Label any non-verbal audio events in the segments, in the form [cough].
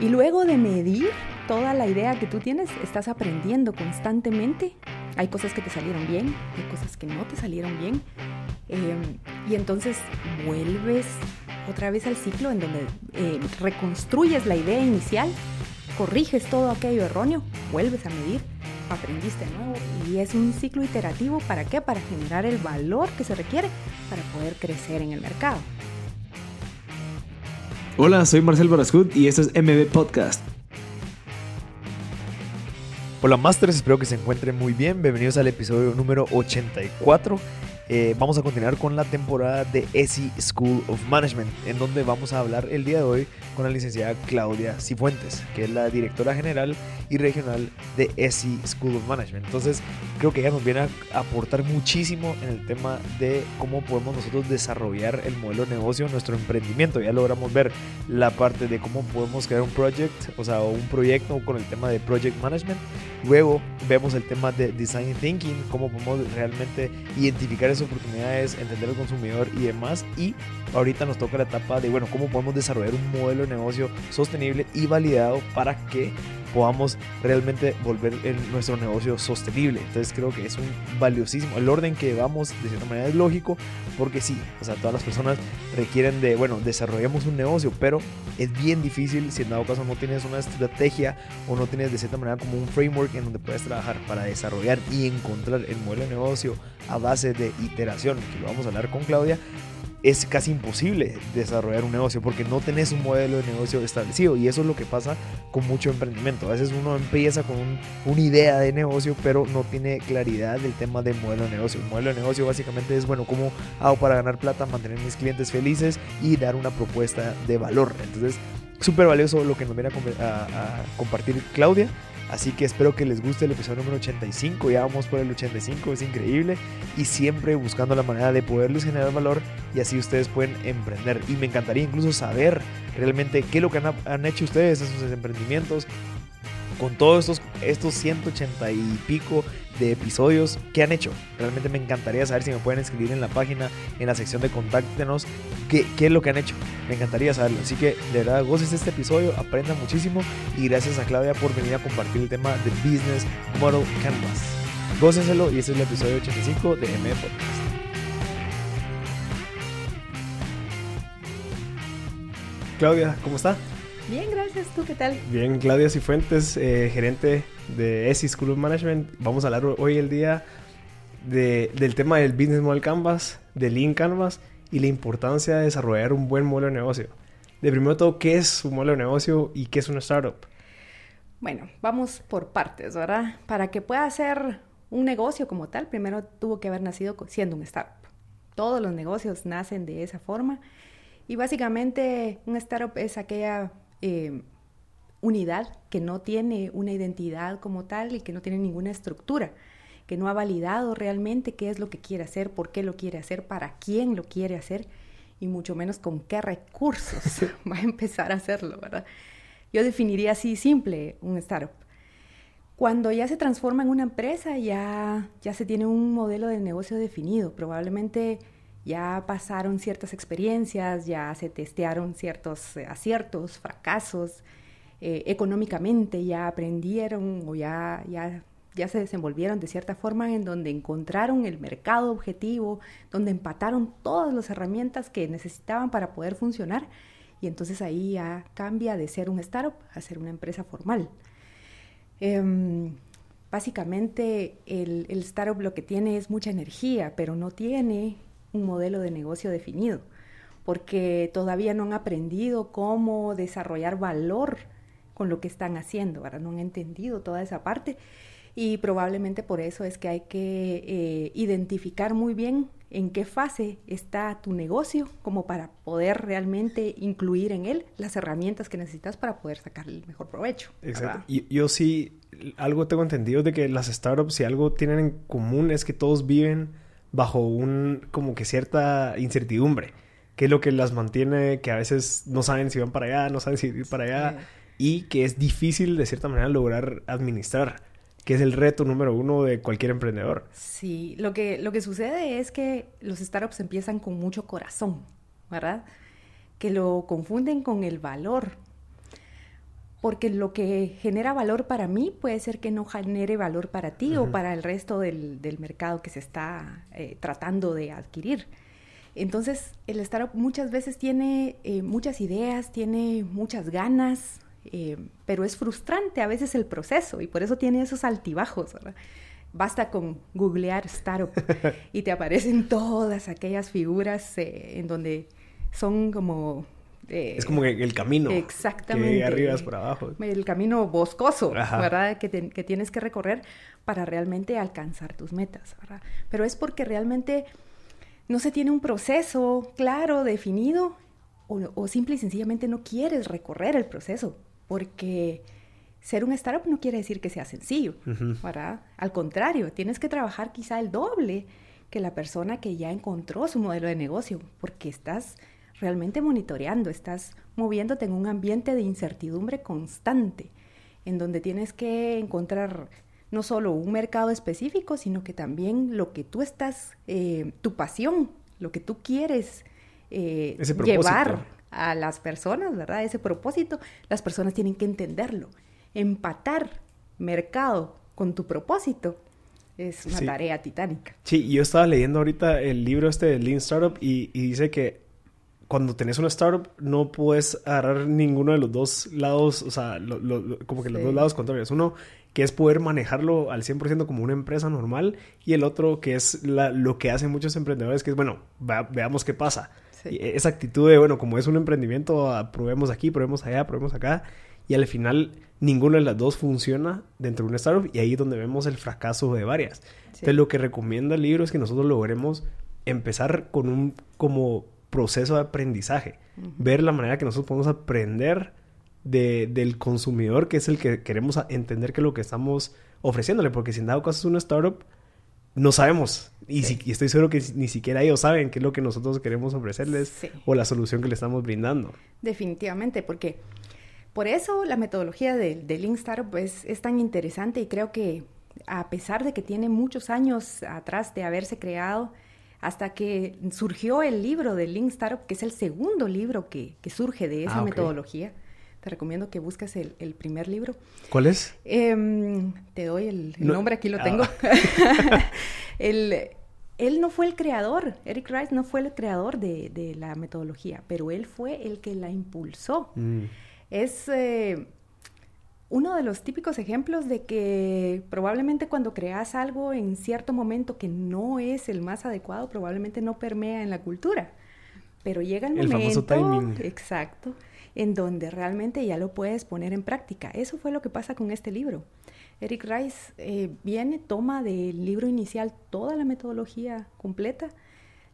Y luego de medir toda la idea que tú tienes, estás aprendiendo constantemente. Hay cosas que te salieron bien, hay cosas que no te salieron bien. Em, y entonces vuelves otra vez al ciclo en donde eh, reconstruyes la idea inicial, corriges todo aquello erróneo, vuelves a medir, aprendiste nuevo y es un ciclo iterativo. ¿Para qué? Para generar el valor que se requiere para poder crecer en el mercado. Hola, soy Marcel Barascut y esto es MB Podcast. Hola Masters, espero que se encuentren muy bien. Bienvenidos al episodio número 84. Eh, vamos a continuar con la temporada de ESI School of Management, en donde vamos a hablar el día de hoy con la licenciada Claudia Cifuentes, que es la directora general y regional de ESI School of Management. Entonces, creo que ella nos viene a aportar muchísimo en el tema de cómo podemos nosotros desarrollar el modelo de negocio, nuestro emprendimiento. Ya logramos ver la parte de cómo podemos crear un project, o sea, un proyecto con el tema de project management. Luego vemos el tema de design thinking, cómo podemos realmente identificar oportunidades, entender al consumidor y demás. Y ahorita nos toca la etapa de, bueno, cómo podemos desarrollar un modelo de negocio sostenible y validado para que podamos realmente volver nuestro negocio sostenible. Entonces creo que es un valiosísimo. El orden que vamos de cierta manera es lógico porque sí, o sea, todas las personas requieren de, bueno, desarrollamos un negocio, pero es bien difícil si en dado caso no tienes una estrategia o no tienes de cierta manera como un framework en donde puedes trabajar para desarrollar y encontrar el modelo de negocio a base de iteración, que lo vamos a hablar con Claudia, es casi imposible desarrollar un negocio porque no tenés un modelo de negocio establecido y eso es lo que pasa con mucho emprendimiento. A veces uno empieza con una idea de negocio pero no tiene claridad del tema del modelo de negocio. El modelo de negocio básicamente es, bueno, cómo hago para ganar plata, mantener mis clientes felices y dar una propuesta de valor. Entonces, súper valioso lo que nos viene a compartir Claudia. Así que espero que les guste el episodio número 85. Ya vamos por el 85, es increíble. Y siempre buscando la manera de poderles generar valor y así ustedes pueden emprender. Y me encantaría incluso saber realmente qué es lo que han, hecho ustedes en sus emprendimientos, con todos estos, estos 180 y pico de episodios que han hecho. Realmente me encantaría saber si me pueden escribir en la página, en la sección de contáctenos, qué, qué es lo que han hecho. Me encantaría saberlo. Así que de verdad, goces este episodio, aprenda muchísimo y gracias a Claudia por venir a compartir el tema del Business Model Canvas. Gócenselo y este es el episodio 85 de M Podcast. Claudia, ¿cómo está? Bien, gracias. ¿Tú qué tal? Bien, Claudia Cifuentes, eh, gerente de ESI School of Management. Vamos a hablar hoy el día del tema del Business Model Canvas, del Lean Canvas y la importancia de desarrollar un buen modelo de negocio. De primero todo, ¿qué es un modelo de negocio y qué es una startup? Bueno, vamos por partes, ¿verdad? Para que pueda ser un negocio como tal, primero tuvo que haber nacido siendo un startup. Todos los negocios nacen de esa forma. Y básicamente un startup es aquella eh, unidad que no tiene una identidad como tal y que no tiene ninguna estructura, que no ha validado realmente qué es lo que quiere hacer, por qué lo quiere hacer, para quién lo quiere hacer y mucho menos con qué recursos [laughs] va a empezar a hacerlo, ¿verdad? Yo definiría así simple un startup. Cuando ya se transforma en una empresa, ya, ya se tiene un modelo de negocio definido. Probablemente ya pasaron ciertas experiencias, ya se testearon ciertos eh, aciertos, fracasos, eh, económicamente ya aprendieron o ya, ya, ya se desenvolvieron de cierta forma en donde encontraron el mercado objetivo, donde empataron todas las herramientas que necesitaban para poder funcionar y entonces ahí ya cambia de ser un startup a ser una empresa formal. Em, básicamente el, el startup lo que tiene es mucha energía, pero no tiene un modelo de negocio definido, porque todavía no han aprendido cómo desarrollar valor con lo que están haciendo, ¿verdad? No han entendido toda esa parte y probablemente por eso es que hay que eh, identificar muy bien en qué fase está tu negocio como para poder realmente incluir en él las herramientas que necesitas para poder sacar el mejor provecho. Exacto. Y yo sí, algo tengo entendido de que las startups, si algo tienen en común es que todos viven bajo un como que cierta incertidumbre, que es lo que las mantiene, que a veces no saben si van para allá, no saben si ir para allá, y que es difícil de cierta manera lograr administrar, que es el reto número uno de cualquier emprendedor. Sí, lo que, lo que sucede es que los startups empiezan con mucho corazón, ¿verdad? Que lo confunden con el valor. Porque lo que genera valor para mí puede ser que no genere valor para ti o para el resto del, mercado que se está eh, tratando de adquirir. Entonces, el startup muchas veces tiene eh, muchas ideas, tiene muchas ganas, eh, pero es frustrante a veces el proceso y por eso tiene esos altibajos. Basta con googlear startup [laughs] y te aparecen todas aquellas figuras en donde son como es como el camino. Exactamente. Que arriba es por abajo. El camino boscoso, ¿verdad? Que, tienes que recorrer para realmente alcanzar tus metas, ¿verdad? Pero es porque realmente no se tiene un proceso claro, definido, o, o simple y sencillamente no quieres recorrer el proceso, porque ser un startup no quiere decir que sea sencillo, ¿verdad? Al contrario, tienes que trabajar quizá el doble que la persona que ya encontró su modelo de negocio, porque estás realmente monitoreando, estás moviéndote en un ambiente de incertidumbre constante, en donde tienes que encontrar no solo un mercado específico, sino que también lo que tú estás, eh, tu pasión, lo que tú quieres eh, llevar a las personas, ¿verdad? Ese propósito, las personas tienen que entenderlo. Empatar mercado con tu propósito es una tarea titánica. Sí, yo estaba leyendo ahorita el libro este de Lean Startup y dice que cuando tenés una startup no puedes agarrar ninguno de los dos lados, o sea, como que los dos lados contrarios. Uno que es poder manejarlo al 100% como una empresa normal y el otro que es lo que hacen muchos emprendedores, que es, bueno, veamos qué pasa. esa actitud de, bueno, como es un emprendimiento, ah, probemos aquí, probemos allá, probemos acá. Y al final, ninguna de las dos funciona dentro de una startup y ahí es donde vemos el fracaso de varias. Entonces, lo que recomienda el libro es que nosotros logremos empezar con un como proceso de aprendizaje. Ver la manera que nosotros podemos aprender del consumidor, que es el que queremos entender que es lo que estamos ofreciéndole. Porque si en dado caso es una startup, no sabemos. Y, estoy seguro que ni siquiera ellos saben qué es lo que nosotros queremos ofrecerles o la solución que le estamos brindando. Definitivamente, porque por eso la metodología de, de Link Startup es, es tan interesante y creo que a pesar de que tiene muchos años atrás de haberse creado, hasta que surgió el libro de Lean Startup, que es el segundo libro que, surge de esa ah, metodología. Te recomiendo que busques el, primer libro. ¿Cuál es? Em, te doy el, nombre, aquí lo ah. tengo. [laughs] él no fue el creador, Eric Rice no fue el creador de, la metodología, pero él fue el que la impulsó. Mm. Es eh, uno de los típicos ejemplos de que probablemente cuando creas algo en cierto momento que no es el más adecuado, probablemente no permea en la cultura. Pero llega el, momento, famoso timing. exacto, en donde realmente ya lo puedes poner en práctica. Eso fue lo que pasa con este libro. Eric Rice eh, viene, toma del libro inicial toda la metodología completa,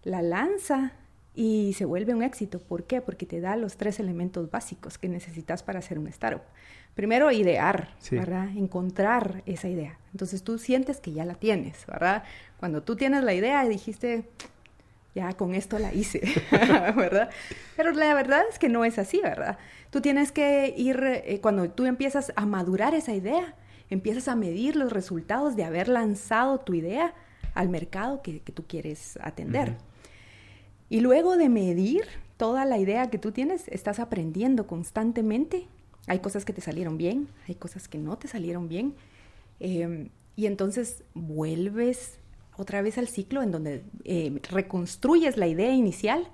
la lanza y se vuelve un éxito. ¿Por qué? Porque te da los tres elementos básicos que necesitas para hacer un startup primero idear, ¿verdad? Encontrar esa idea. Entonces tú sientes que ya la tienes, ¿verdad? Cuando tú tienes la idea y dijiste, ya con esto la hice, [laughs] ¿verdad? Pero la verdad es que no es así, ¿verdad? Tú tienes que ir, eh, cuando tú empiezas a madurar esa idea, empiezas a medir los resultados de haber lanzado tu idea al mercado que, tú quieres atender. Y luego de medir toda la idea que tú tienes, estás aprendiendo constantemente hay cosas que te salieron bien, hay cosas que no te salieron bien. Em, y entonces vuelves otra vez al ciclo en donde em, reconstruyes la idea inicial,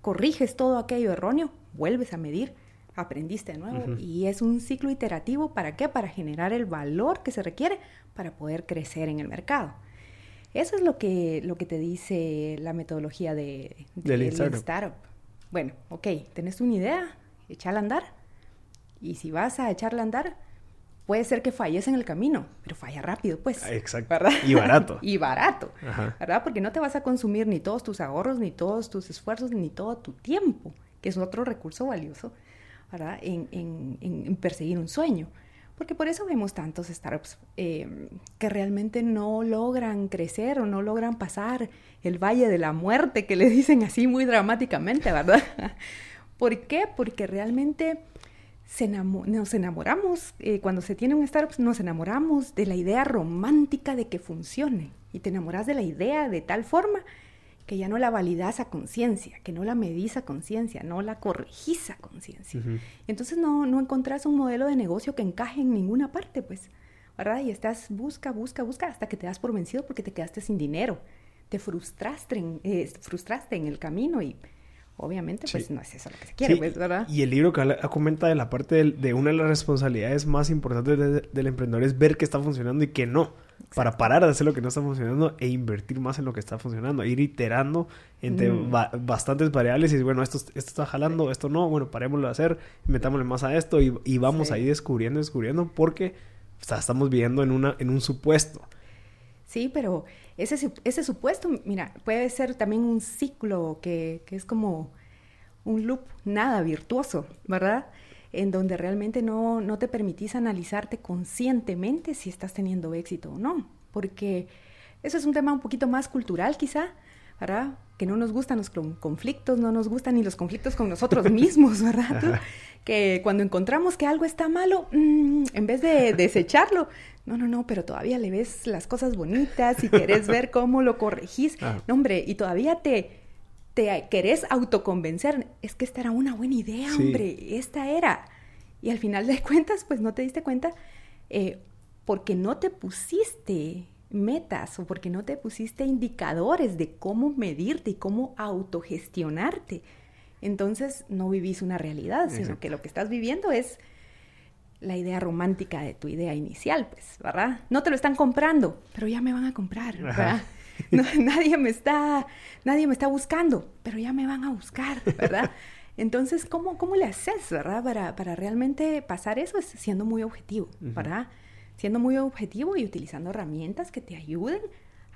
corriges todo aquello erróneo, vuelves a medir, aprendiste de nuevo. Y es un ciclo iterativo. ¿Para qué? Para generar el valor que se requiere para poder crecer en el mercado. Eso es lo que, lo que te dice la metodología de, de, startup. Bueno, ok, tenés una idea, echala a andar, y si vas a echarla a andar, puede ser que falles en el camino, pero falla rápido, pues. Ah, exacto. Y barato. [laughs] y barato, ¿verdad? Porque no te vas a consumir ni todos tus ahorros, ni todos tus esfuerzos, ni todo tu tiempo, que es otro recurso valioso, ¿verdad? En, en, perseguir un sueño. Porque por eso vemos tantos startups eh, que realmente no logran crecer o no logran pasar el valle de la muerte, que le dicen así muy dramáticamente, ¿verdad? [laughs] ¿Por qué? Porque realmente nos enamoramos, eh, cuando se tiene un startup, nos enamoramos de la idea romántica de que funcione y te enamoras de la idea de tal forma que ya no la validas a conciencia, que no la medís a conciencia, no la corregís a conciencia. Entonces no, no encontrás un modelo de negocio que encaje en ninguna parte, pues, ¿verdad? Y estás, busca, busca, busca, hasta que te das por vencido porque te quedaste sin dinero, te frustraste en, eh, frustraste en el camino y obviamente pues no es eso lo que se quiere, pues, ¿verdad? Y el libro que comenta de la parte de, una de las responsabilidades más importantes del emprendedor es ver qué está funcionando y qué no para parar de hacer lo que no está funcionando e invertir más en lo que está funcionando, ir iterando entre mm. bastantes variables y decir, bueno, esto, esto está jalando, esto no, bueno, parémoslo de hacer, metámosle más a esto y, vamos ahí descubriendo, descubriendo, porque estamos viviendo en, una, en un supuesto. Sí, pero ese, ese supuesto, mira, puede ser también un ciclo que, que es como un loop nada virtuoso, ¿verdad? en donde realmente no, no te permitís analizarte conscientemente si estás teniendo éxito o no, porque eso es un tema un poquito más cultural quizá, ¿verdad? Que no nos gustan los conflictos, no nos gustan ni los conflictos con nosotros [laughs] mismos, ¿verdad? Que cuando encontramos que algo está malo, mm, en vez de desecharlo, no, no, no, pero todavía le ves las cosas bonitas y querés ver [laughs] cómo lo corregís. Ah. No, hombre, y todavía te, te querés autoconvencer, es que esta era una buena idea, hombre, esta era. Y al final de cuentas, pues no te diste cuenta eh, porque no te pusiste metas o porque no te pusiste indicadores de cómo medirte y cómo autogestionarte. Entonces no vivís una realidad, sino que lo que estás viviendo es la idea romántica de tu idea inicial, pues, ¿verdad? No te lo están comprando, pero ya me van a comprar, ¿verdad? [laughs] nadie, me está, nadie me está buscando, pero ya me van a buscar, ¿verdad? Entonces, ¿cómo, cómo le haces, verdad? Para, para realmente pasar eso es siendo muy objetivo, ¿verdad? Siendo muy objetivo y utilizando herramientas que te ayuden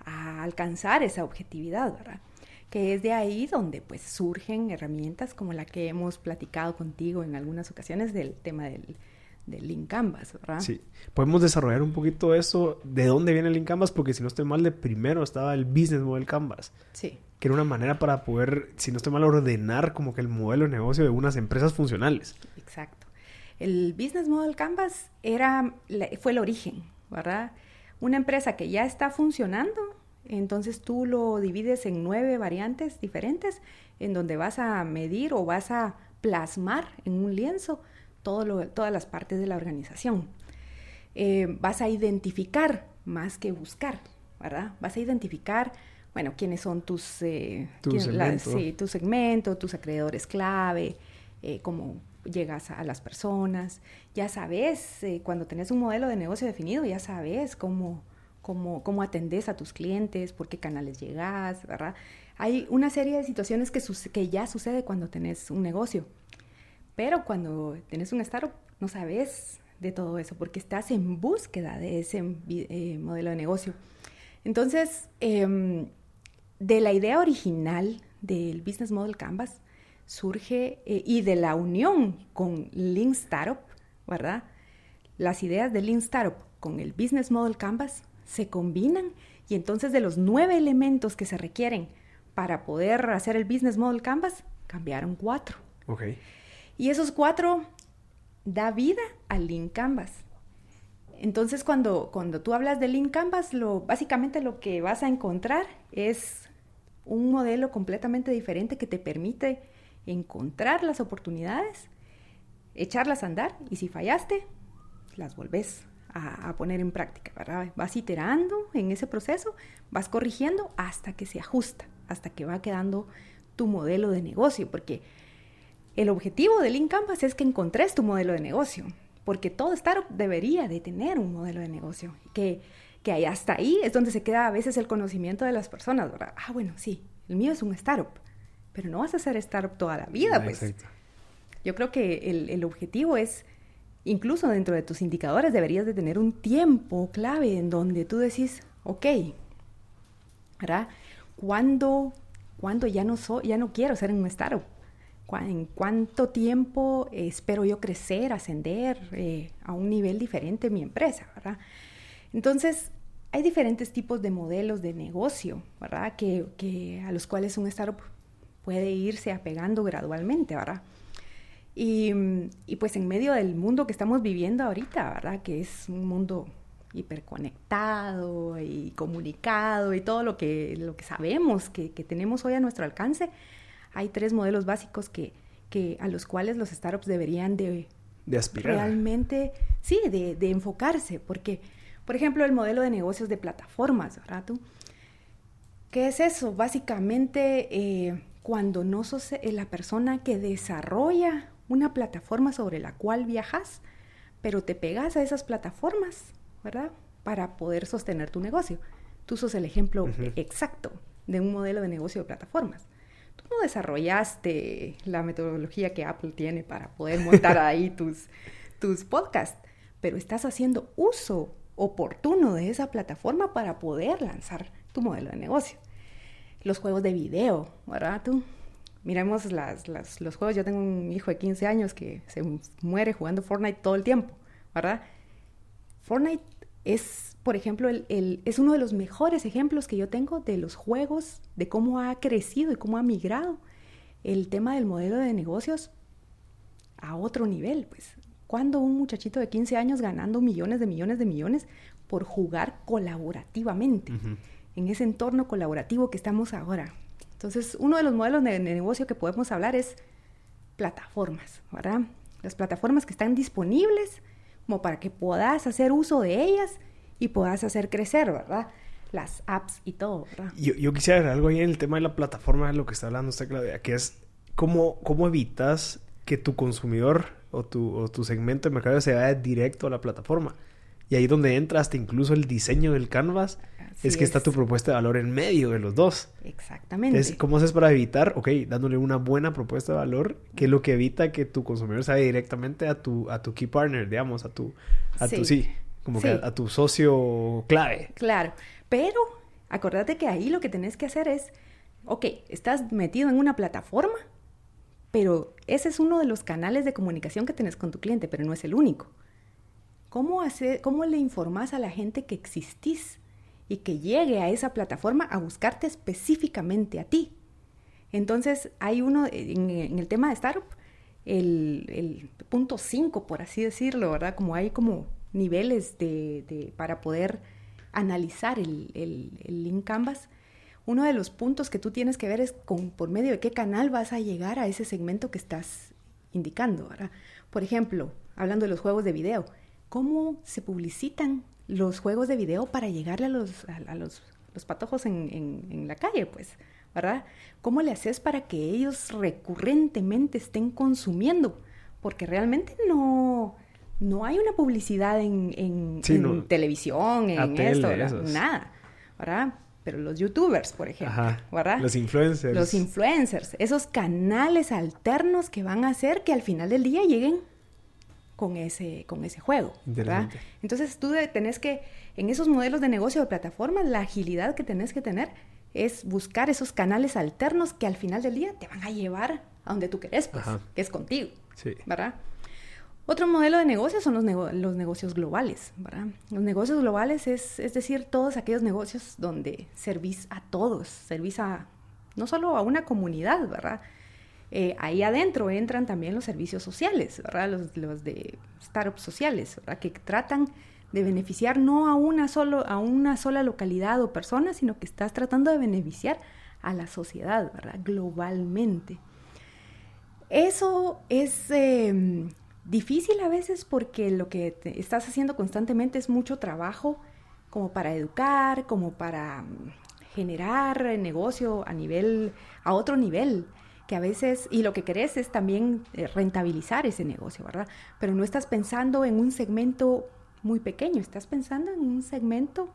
a alcanzar esa objetividad, ¿verdad? Que es de ahí donde pues surgen herramientas como la que hemos platicado contigo en algunas ocasiones del tema del, del Link Canvas, ¿verdad? Sí. Podemos desarrollar un poquito eso, de dónde viene el Link Canvas, porque si no estoy mal, de primero estaba el Business Model Canvas. Sí. Que era una manera para poder, si no estoy mal, ordenar como que el modelo de negocio de unas empresas funcionales. Exacto. El Business Model Canvas era, fue el origen, ¿verdad? Una empresa que ya está funcionando, entonces tú lo divides en nueve variantes diferentes, en donde vas a medir o vas a plasmar en un lienzo todas las partes de la organización. Eh, vas a identificar más que buscar, ¿verdad? Vas a identificar, bueno, quiénes son tus, eh, tu, segmento. tus acreedores clave, eh, cómo llegas a, las personas. Ya sabes, cuando tenés un modelo de negocio definido, ya sabes cómo, cómo, cómo atendes a tus clientes, por qué canales llegas, ¿verdad? Hay una serie de situaciones que, que ya sucede cuando tenés un negocio. Pero cuando tienes un startup, no sabes de todo eso porque estás en búsqueda de ese eh, modelo de negocio. Entonces, em, de la idea original del Business Model Canvas surge eh, y de la unión con Lean Startup, ¿verdad? Las ideas de Lean Startup con el Business Model Canvas se combinan y entonces de los nueve elementos que se requieren para poder hacer el Business Model Canvas, cambiaron cuatro. Okay. Y esos cuatro da vida al Lean Canvas. Entonces, cuando, cuando tú hablas de Lean Canvas, lo, básicamente lo que vas a encontrar es un modelo completamente diferente que te permite encontrar las oportunidades, echarlas a andar y si fallaste, las volvés a, poner en práctica. Vas iterando en ese proceso, vas corrigiendo hasta que se ajusta, hasta que va quedando tu modelo de negocio, porque el objetivo de Lean Canvas es que encontres tu modelo de negocio, porque todo startup debería de tener un modelo de negocio, que, que hasta ahí es donde se queda a veces el conocimiento de las personas, ¿verdad? Ah, bueno, sí, el mío es un startup, pero no vas a ser startup toda la vida, pues. Yo creo que el, el objetivo es, incluso dentro de tus indicadores, deberías de tener un tiempo clave en donde tú decís, ok, ¿verdad? ¿Cuándo, cuándo ya, no soy, ya no quiero ser un startup? En cuánto tiempo espero yo crecer, ascender eh, a un nivel diferente en mi empresa, ¿verdad? Entonces, hay diferentes tipos de modelos de negocio, ¿verdad? Que, a los cuales un startup puede irse apegando gradualmente, ¿verdad? Y, pues en medio del mundo que estamos viviendo ahorita, ¿verdad? Que es un mundo hiperconectado y comunicado y todo lo que, lo que sabemos que tenemos hoy a nuestro alcance, hay tres modelos básicos que, que a los cuales los startups deberían de, de aspirar. Realmente, sí, de, de, enfocarse, porque, por ejemplo, el modelo de negocios de plataformas, ¿verdad tú? ¿Qué es eso? Básicamente, eh, cuando no sos eh, la persona que desarrolla una plataforma sobre la cual viajas, pero te pegas a esas plataformas, ¿verdad? Para poder sostener tu negocio. Tú sos el ejemplo uh -huh. exacto de un modelo de negocio de plataformas. Tú no desarrollaste la metodología que Apple tiene para poder montar [laughs] ahí tus, tus podcasts, pero estás haciendo uso oportuno de esa plataforma para poder lanzar tu modelo de negocio. Los juegos de video, ¿verdad? Tú, miremos las, las, los juegos. Yo tengo un hijo de 15 años que se muere jugando Fortnite todo el tiempo, ¿verdad? Fortnite es, por ejemplo, el, el, es uno de los mejores ejemplos que yo tengo de los juegos, de cómo ha crecido y cómo ha migrado el tema del modelo de negocios a otro nivel. Pues, cuando un muchachito de 15 años ganando millones de millones de millones por jugar colaborativamente, uh -huh. en ese entorno colaborativo que estamos ahora. Entonces, uno de los modelos de, de negocio que podemos hablar es plataformas, ¿verdad? Las plataformas que están disponibles como para que puedas hacer uso de ellas y puedas hacer crecer, ¿verdad? Las apps y todo, ¿verdad? Yo, yo quisiera ver algo ahí en el tema de la plataforma, lo que está hablando usted, Claudia, que es cómo, cómo evitas que tu consumidor o tu, o tu segmento de mercado se vaya directo a la plataforma. Y ahí donde entra hasta incluso el diseño del canvas, Así es que es. está tu propuesta de valor en medio de los dos. Exactamente. Entonces, ¿cómo haces para evitar? Ok, dándole una buena propuesta de valor, que es lo que evita que tu consumidor se vaya directamente a tu, a tu key partner, digamos, a tu, a sí. tu, sí, como sí. que a, a, tu socio clave. Claro, pero acordate que ahí lo que tenés que hacer es, ok, estás metido en una plataforma, pero ese es uno de los canales de comunicación que tenés con tu cliente, pero no es el único. ¿Cómo, hace, ¿Cómo le informás a la gente que existís y que llegue a esa plataforma a buscarte específicamente a ti? Entonces, hay uno en, en el tema de startup, el, el punto 5, por así decirlo, ¿verdad? Como hay como niveles de, de para poder analizar el, el, el, Canvas. Uno de los puntos que tú tienes que ver es con, por medio de qué canal vas a llegar a ese segmento que estás indicando, ¿verdad? Por ejemplo, hablando de los juegos de video, cómo se publicitan los juegos de video para llegarle a los, a, a los, los, patojos en, en, en, la calle, pues, ¿verdad? ¿Cómo le haces para que ellos recurrentemente estén consumiendo? Porque realmente no, no hay una publicidad en, en, sí, en no. televisión, en esto, nada, ¿verdad? Pero los youtubers, por ejemplo, Ajá. ¿verdad? Los influencers. Los influencers, esos canales alternos que van a hacer que al final del día lleguen con ese, con ese juego. ¿verdad? Entonces tú tenés que, en esos modelos de negocio de plataformas, la agilidad que tenés que tener es buscar esos canales alternos que al final del día te van a llevar a donde tú querés, pues, Ajá. que es contigo. Sí. ¿Verdad? Otro modelo de negocio son los, los negocios globales, ¿verdad? Los negocios globales es, es decir, todos aquellos negocios donde servís a todos, servís a no solo a una comunidad, ¿verdad? Eh, ahí adentro entran también los servicios sociales, ¿verdad? Los, los de startups sociales, ¿verdad? Que tratan de beneficiar no a una, solo, a una sola localidad o persona, sino que estás tratando de beneficiar a la sociedad, ¿verdad? Globalmente. Eso es eh, difícil a veces porque lo que estás haciendo constantemente es mucho trabajo como para educar, como para mm, generar negocio a nivel, a otro nivel que a veces, y lo que querés es también eh, rentabilizar ese negocio, ¿verdad? Pero no estás pensando en un segmento muy pequeño, estás pensando en un segmento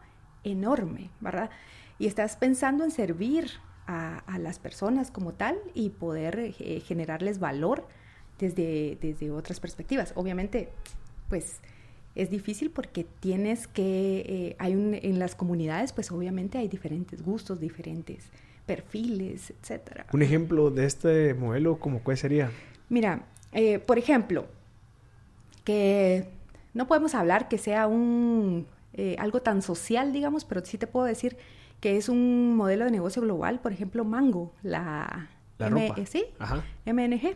enorme, ¿verdad? Y estás pensando en servir a, las personas como tal y poder eh, generarles valor desde, desde otras perspectivas. Obviamente, pues es difícil porque tienes que, eh, hay un, en las comunidades, pues obviamente hay diferentes gustos, diferentes perfiles, etcétera. Un ejemplo de este modelo, ¿cómo cuál sería? Mira, eh, por ejemplo, que no podemos hablar que sea un eh, algo tan social, digamos, pero sí te puedo decir que es un modelo de negocio global, por ejemplo, Mango, la, la ropa. ¿sí? Ajá. MNG.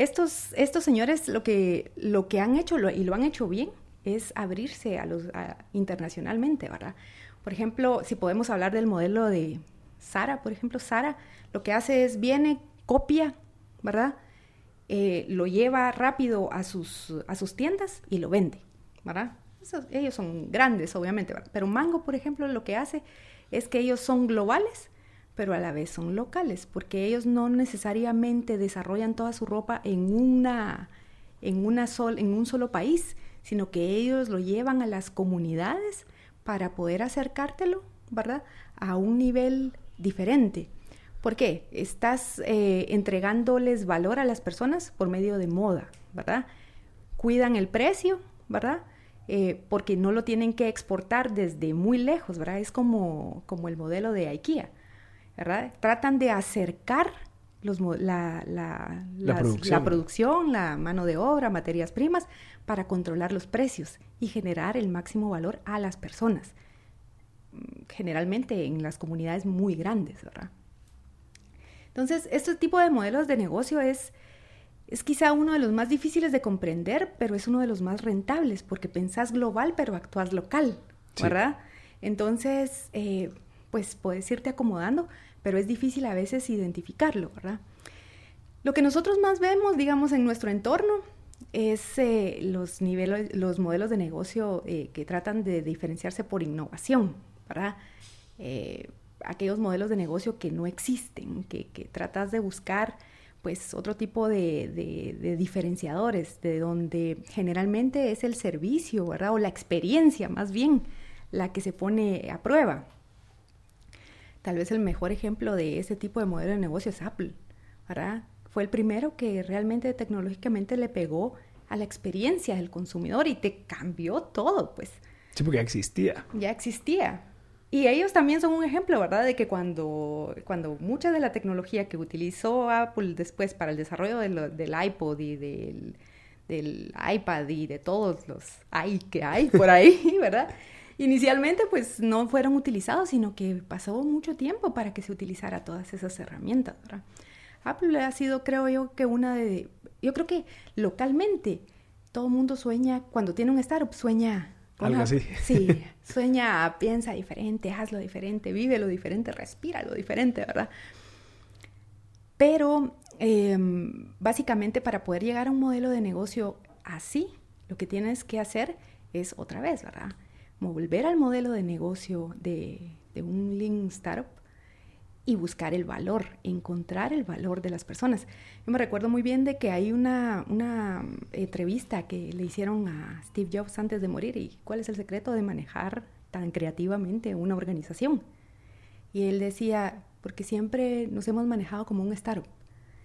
Estos, estos señores lo que, lo que han hecho, y lo han hecho bien, es abrirse a los, internacionalmente, ¿verdad? Por ejemplo, si podemos hablar del modelo de Sara, por ejemplo, Sara lo que hace es viene, copia, ¿verdad? Eh, lo lleva rápido a sus, a sus tiendas y lo vende, ¿verdad? ellos son grandes, obviamente, ¿verdad? pero Mango, por ejemplo, lo que hace es que ellos son globales, pero a la vez son locales, porque ellos no necesariamente desarrollan toda su ropa en, una, en, una sol, en un solo país, sino que ellos lo llevan a las comunidades para poder acercártelo, ¿verdad? A un nivel diferente. ¿Por qué? Estás eh, entregándoles valor a las personas por medio de moda, ¿verdad? Cuidan el precio, ¿verdad? Eh, porque no lo tienen que exportar desde muy lejos, ¿verdad? Es como, como el modelo de IKEA, ¿verdad? Tratan de acercar los, la, la, la, producción. la mano de obra, materias primas, para controlar los precios y generar el máximo valor a las personas, generalmente en las comunidades muy grandes, ¿verdad? Entonces, este tipo de modelos de negocio es, es quizá uno de los más difíciles de comprender, pero es uno de los más rentables, porque pensás global, pero actúas local, ¿verdad? Entonces, eh, pues puedes irte acomodando, pero es difícil a veces identificarlo, ¿verdad? Lo que nosotros más vemos, digamos, en nuestro entorno es eh, los niveles, los modelos de negocio eh, que tratan de diferenciarse por innovación, ¿verdad? aquellos modelos de negocio que no existen, que, tratas de buscar pues otro tipo de, diferenciadores, de donde generalmente es el servicio, ¿verdad? O la experiencia más bien la que se pone a prueba. Tal vez el mejor ejemplo de ese tipo de modelo de negocio es Apple, ¿verdad? Fue el primero que realmente tecnológicamente le pegó a la experiencia del consumidor y te cambió todo, pues. Sí, porque ya existía. Ya existía. Y ellos también son un ejemplo, ¿verdad? De que cuando, cuando mucha de la tecnología que utilizó Apple después para el desarrollo del iPod y del, del, iPad y de todos los hay que hay por ahí, [laughs] ¿verdad? Inicialmente pues no fueron utilizados, sino que pasó mucho tiempo para que se utilizara todas esas herramientas, ¿verdad? Apple ha sido, creo yo, que una de... Yo creo que localmente todo el mundo sueña, cuando tiene un startup, sueña algo así. Sí, [laughs] sueña, piensa diferente, hazlo diferente, vive lo diferente, respira lo diferente, ¿verdad? Pero em, básicamente para poder llegar a un modelo de negocio así, lo que tienes que hacer es otra vez, ¿verdad? Volver al modelo de negocio de, de un Lean Startup y buscar el valor, encontrar el valor de las personas. Yo me recuerdo muy bien de que hay una, una entrevista que le hicieron a Steve Jobs antes de morir y cuál es el secreto de manejar tan creativamente una organización. Y él decía, porque siempre nos hemos manejado como un startup.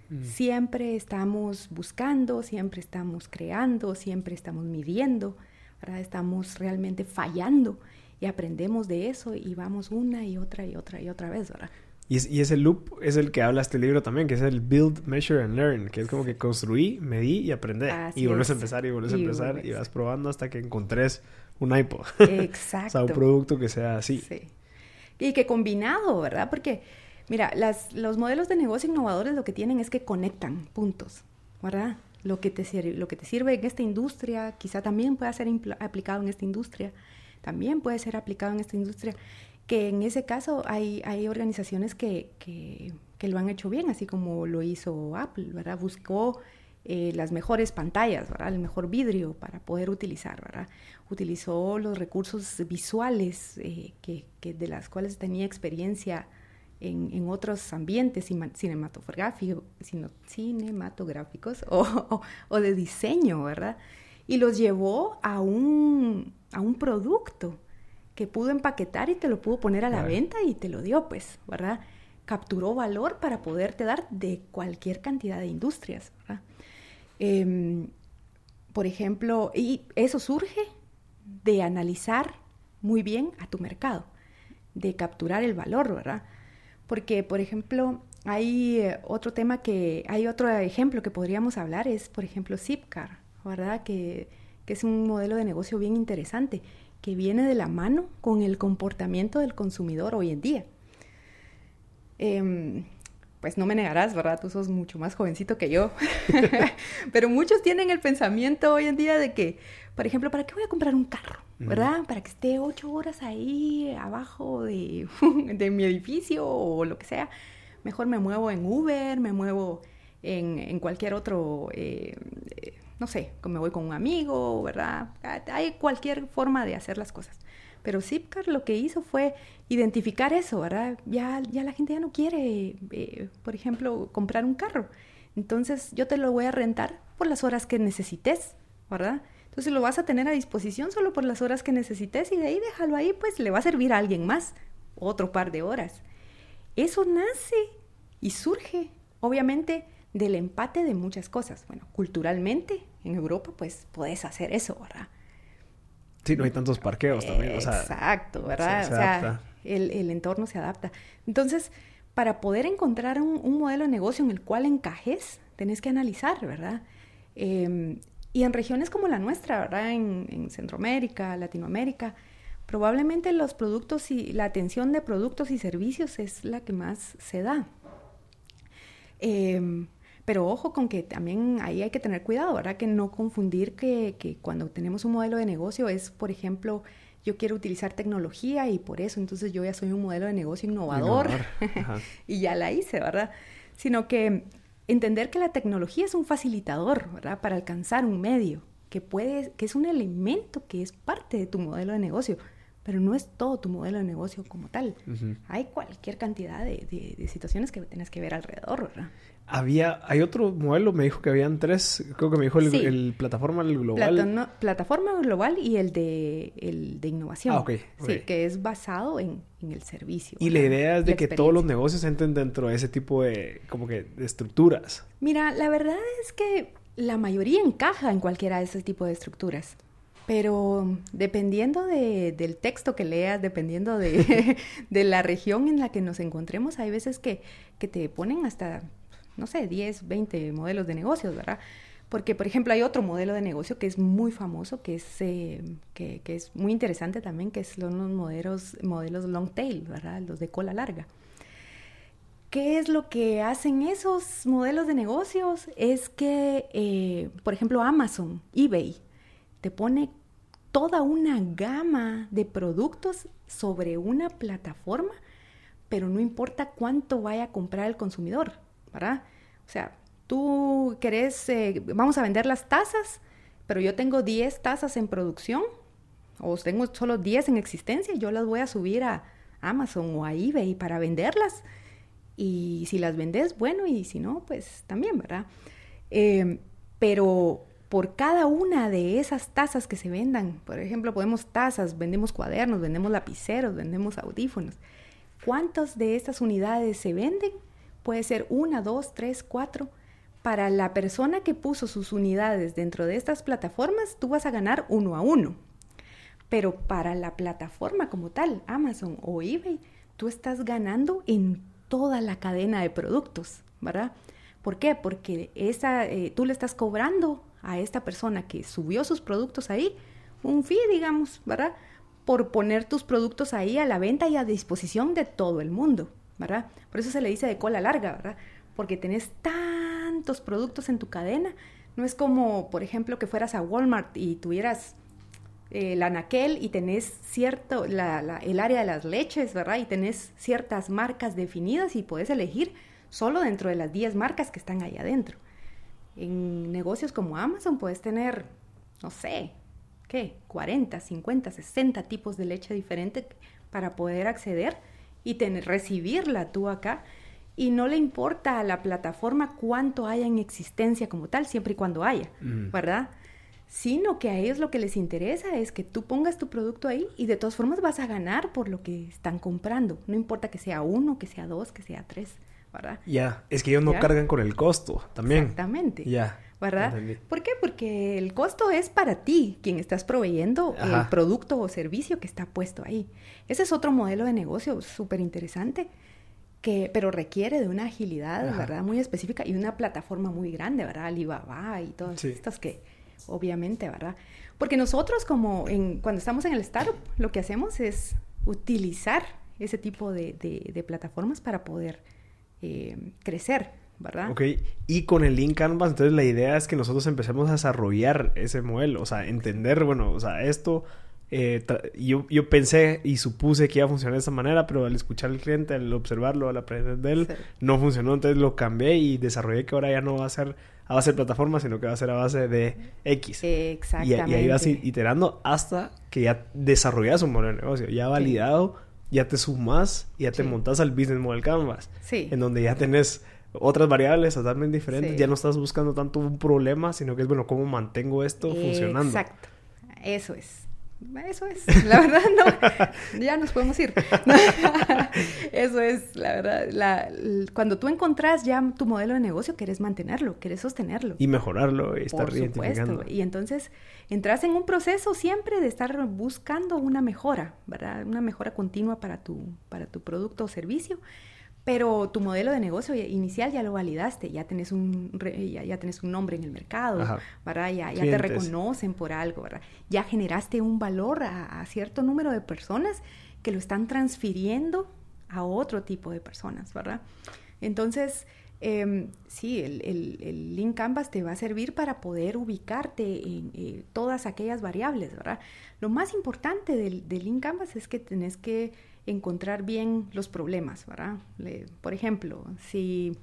Mm. Siempre estamos buscando, siempre estamos creando, siempre estamos midiendo, ¿verdad? estamos realmente fallando y aprendemos de eso y vamos una y otra y otra y otra vez, ¿verdad? Y, ese loop es el que habla este libro también, que es el Build, Measure and Learn, que es como que construí, medí y aprendí. y vuelves a empezar y vuelves a empezar y vas probando hasta que encontres un iPod. Exacto. [laughs] o sea, un producto que sea así. Sí. Y que combinado, ¿verdad? Porque, mira, las, los modelos de negocio innovadores lo que tienen es que conectan puntos, ¿verdad? Lo que, te, lo que te sirve en esta industria quizá también pueda ser aplicado en esta industria, también puede ser aplicado en esta industria que en ese caso hay, hay organizaciones que, que, lo han hecho bien, así como lo hizo Apple, ¿verdad? Buscó eh, las mejores pantallas, ¿verdad? El mejor vidrio para poder utilizar, ¿verdad? Utilizó los recursos visuales eh, que, que, de las cuales tenía experiencia en, en otros ambientes cinematográficos, [laughs] cinematográficos o, o, de diseño, ¿verdad? Y los llevó a un, a un producto que pudo empaquetar y te lo pudo poner a la venta y te lo dio, pues, ¿verdad? Capturó valor para poderte dar de cualquier cantidad de industrias, ¿verdad? Em, por ejemplo, y eso surge de analizar muy bien a tu mercado, de capturar el valor, ¿verdad? Porque, por ejemplo, hay eh, otro tema que, hay otro ejemplo que podríamos hablar, es, por ejemplo, Zipcar, ¿verdad? Que, que es un modelo de negocio bien interesante que viene de la mano con el comportamiento del consumidor hoy en día. Em, pues no me negarás, ¿verdad? Tú sos mucho más jovencito que yo. [laughs] [laughs] Pero muchos tienen el pensamiento hoy en día de que, por ejemplo, ¿para qué voy a comprar un carro? ¿Verdad? Para que esté ocho horas ahí abajo de, [laughs] de mi edificio o lo que sea. Mejor me muevo en Uber, me muevo en, en cualquier otro, eh, no sé, me voy con un amigo, ¿verdad? Hay cualquier forma de hacer las cosas. Pero Zipcar lo que hizo fue identificar eso, ¿verdad? Ya, ya la gente ya no quiere, eh, por ejemplo, comprar un carro. Entonces yo te lo voy a rentar por las horas que necesites, ¿verdad? Entonces lo vas a tener a disposición solo por las horas que necesites y de ahí déjalo ahí, pues le va a servir a alguien más otro par de horas. Eso nace y surge, obviamente, del empate de muchas cosas. Bueno, culturalmente en Europa, pues puedes hacer eso, ¿verdad? Sí, no hay tantos parqueos también. Exacto, ¿verdad? o sea, el, entorno se adapta. Entonces, para poder encontrar un, modelo de negocio en el cual encajes, tenés que analizar, ¿verdad? Em, y en regiones como la nuestra, ¿verdad? En, Centroamérica, Latinoamérica, probablemente los productos y la atención de productos y servicios es la que más se da. Em, pero ojo con que también ahí hay que tener cuidado, ¿verdad? Que no confundir que, que, cuando tenemos un modelo de negocio es, por ejemplo, yo quiero utilizar tecnología y por eso entonces yo ya soy un modelo de negocio innovador, [laughs] y ya la hice, ¿verdad? Sino que entender que la tecnología es un facilitador, ¿verdad? Para alcanzar un medio, que, puede, que es un elemento que es parte de tu modelo de negocio, pero no es todo tu modelo de negocio como tal. Hay cualquier cantidad de, de, de, situaciones que tienes que ver alrededor, ¿verdad? Había, hay otro modelo, me dijo que habían tres, creo que me dijo el, plataforma global. plataforma global y el de, el de innovación. Ah, ok. Sí, que es basado en, el servicio. Y la idea es de que todos los negocios entren dentro de ese tipo de, como que, de estructuras. Mira, la verdad es que la mayoría encaja en cualquiera de ese tipo de estructuras. Pero dependiendo de, del texto que leas, dependiendo de, [laughs] de, la región en la que nos encontremos, hay veces que, que te ponen hasta no sé, 10, 20 modelos de negocios, ¿verdad? Porque, por ejemplo, hay otro modelo de negocio que es muy famoso, que es, eh, que, es muy interesante también, que son los modelos, modelos long tail, ¿verdad? Los de cola larga. ¿Qué es lo que hacen esos modelos de negocios? Es que, eh, por ejemplo, Amazon, eBay, te pone toda una gama de productos sobre una plataforma, pero no importa cuánto vaya a comprar el consumidor. ¿verdad? O sea, tú querés, eh, vamos a vender las tazas, pero yo tengo 10 tazas en producción, o tengo solo 10 en existencia, yo las voy a subir a Amazon o a eBay para venderlas. Y si las vendes, bueno, y si no, pues también, ¿verdad? Em, pero por cada una de esas tazas que se vendan, por ejemplo, podemos tazas, vendemos cuadernos, vendemos lapiceros, vendemos audífonos. ¿Cuántas de estas unidades se venden? puede ser una, dos, tres, cuatro. Para la persona que puso sus unidades dentro de estas plataformas, tú vas a ganar uno a uno. Pero para la plataforma como tal, Amazon o eBay, tú estás ganando en toda la cadena de productos, ¿verdad? ¿Por qué? Porque esa, eh, tú le estás cobrando a esta persona que subió sus productos ahí un fee, digamos, ¿verdad? Por poner tus productos ahí a la venta y a disposición de todo el mundo. ¿verdad? Por eso se le dice de cola larga, ¿verdad? Porque tenés tantos productos en tu cadena. No es como, por ejemplo, que fueras a Walmart y tuvieras eh, la naquel y tenés cierto, la, el área de las leches, ¿verdad? Y tenés ciertas marcas definidas y puedes elegir solo dentro de las 10 marcas que están ahí adentro. En negocios como Amazon puedes tener, no sé, ¿qué? 40, 50, 60 tipos de leche diferentes para poder acceder y tener, recibirla tú acá. Y no le importa a la plataforma cuánto haya en existencia como tal, siempre y cuando haya, mm. ¿verdad? Sino que a ellos lo que les interesa es que tú pongas tu producto ahí y de todas formas vas a ganar por lo que están comprando. No importa que sea uno, que sea dos, que sea tres, ¿verdad? Ya, es que ellos no cargan con el costo también. Exactamente. Ya. ¿verdad? ¿Por qué? Porque el costo es para ti, quien estás proveyendo el producto o servicio que está puesto ahí. Ese es otro modelo de negocio súper interesante, que, pero requiere de una agilidad, ¿verdad? Muy específica y una plataforma muy grande, ¿verdad? Alibaba y todas estas que, obviamente, ¿verdad? Porque nosotros como en, cuando estamos en el startup, lo que hacemos es utilizar ese tipo de, de plataformas para poder eh, crecer, ¿verdad? Ok, y con el Lean Canvas, entonces la idea es que nosotros empecemos a desarrollar ese modelo, o sea, entender, bueno, o sea, esto, eh, yo, yo, pensé y supuse que iba a funcionar de esa manera, pero al escuchar al cliente, al observarlo, al aprender de él, no funcionó, entonces lo cambié y desarrollé que ahora ya no va a ser a base de plataforma, sino que va a ser a base de X. Exactamente. Y, ahí vas iterando hasta que ya desarrollas un modelo de negocio, ya validado, ya te sumas, ya te montas al Business Model Canvas. Sí. En donde ya tenés otras variables totalmente diferentes. Ya no estás buscando tanto un problema, sino que es, bueno, ¿cómo mantengo esto funcionando? Exacto. Eso es. Eso es, la verdad no, [laughs] ya nos podemos ir. [laughs] Eso es, la verdad, la, cuando tú encontrás ya tu modelo de negocio, quieres mantenerlo, quieres sostenerlo. Y mejorarlo y estar Por supuesto. Y entonces entras en un proceso siempre de estar buscando una mejora, ¿verdad? Una mejora continua para tu, para tu producto o servicio. Pero tu modelo de negocio inicial ya lo validaste, ya tenés un, ya, ya tenés un nombre en el mercado, ¿verdad? Ya, ya te reconocen por algo, ¿verdad? Ya generaste un valor a, cierto número de personas que lo están transfiriendo a otro tipo de personas, ¿verdad? Entonces, eh, sí, el, el, el, Link Canvas te va a servir para poder ubicarte en eh, todas aquellas variables, ¿verdad? Lo más importante del, del Link Canvas es que tenés que encontrar bien los problemas, ¿verdad? por ejemplo, si,